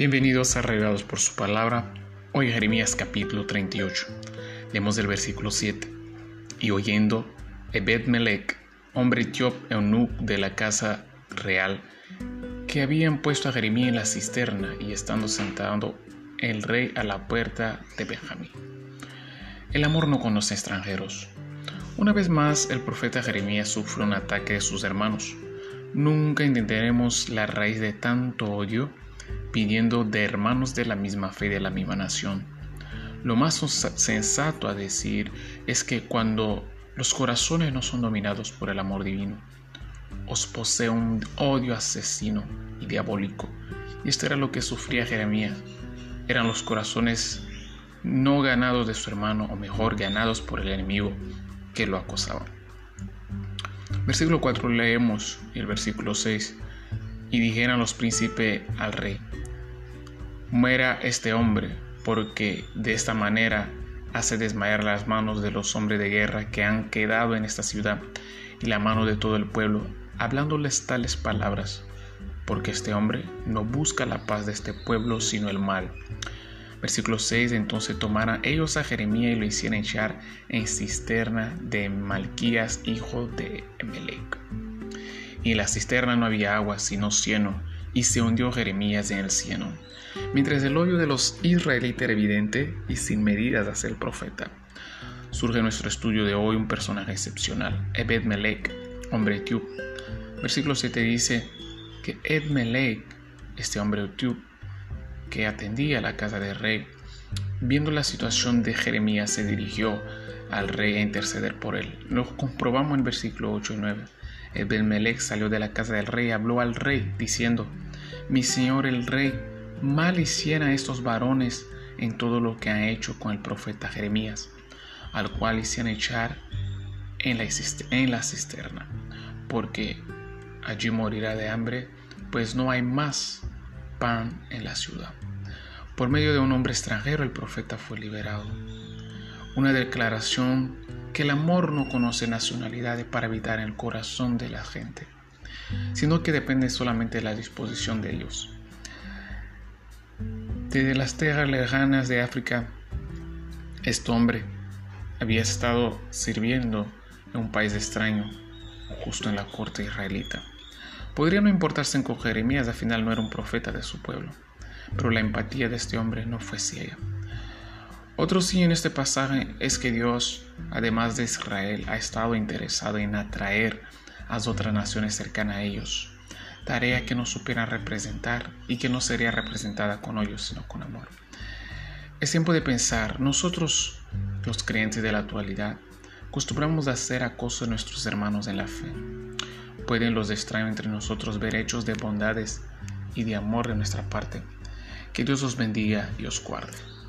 Bienvenidos a Regados por su palabra. Hoy Jeremías capítulo 38. Leemos el versículo 7. Y oyendo, Ebed Melech, hombre etíope eunuc de la casa real, que habían puesto a Jeremías en la cisterna y estando sentado el rey a la puerta de Benjamín. El amor no conoce extranjeros. Una vez más, el profeta Jeremías sufre un ataque de sus hermanos. Nunca entenderemos la raíz de tanto odio pidiendo de hermanos de la misma fe de la misma nación. Lo más sensato a decir es que cuando los corazones no son dominados por el amor divino, os posee un odio asesino y diabólico. Y esto era lo que sufría Jeremías. Eran los corazones no ganados de su hermano, o mejor, ganados por el enemigo que lo acosaba. Versículo 4 leemos y el versículo 6. Y dijeron los príncipes al rey, muera este hombre, porque de esta manera hace desmayar las manos de los hombres de guerra que han quedado en esta ciudad y la mano de todo el pueblo, hablándoles tales palabras, porque este hombre no busca la paz de este pueblo, sino el mal. Versículo 6, entonces tomaron ellos a Jeremías y lo hicieron echar en cisterna de Malquías, hijo de. En la cisterna no había agua, sino cieno, y se hundió Jeremías en el cieno, mientras el odio de los israelitas era evidente y sin medidas hacia el profeta. Surge en nuestro estudio de hoy un personaje excepcional, Ebed Melech, hombre etíope. Versículo 7 dice que Ed Melech, este hombre etíope, que atendía la casa del rey, viendo la situación de Jeremías, se dirigió al rey a interceder por él. Lo comprobamos en versículo 8 y 9. Ebed salió de la casa del rey habló al rey, diciendo, Mi señor el rey, mal hiciera estos varones en todo lo que han hecho con el profeta Jeremías, al cual hicieron echar en la, en la cisterna, porque allí morirá de hambre, pues no hay más pan en la ciudad. Por medio de un hombre extranjero el profeta fue liberado. Una declaración que el amor no conoce nacionalidades para habitar en el corazón de la gente, sino que depende solamente de la disposición de ellos. Desde las tierras lejanas de África, este hombre había estado sirviendo en un país extraño, justo en la corte israelita. Podría no importarse con Jeremías, al final no era un profeta de su pueblo, pero la empatía de este hombre no fue ciega. Otro sí en este pasaje es que Dios, además de Israel, ha estado interesado en atraer a otras naciones cercanas a ellos, tarea que no supieran representar y que no sería representada con ellos, sino con amor. Es tiempo de pensar, nosotros, los creyentes de la actualidad, acostumbramos a hacer acoso de nuestros hermanos en la fe. Pueden los extraños entre nosotros ver hechos de bondades y de amor de nuestra parte. Que Dios os bendiga y os guarde.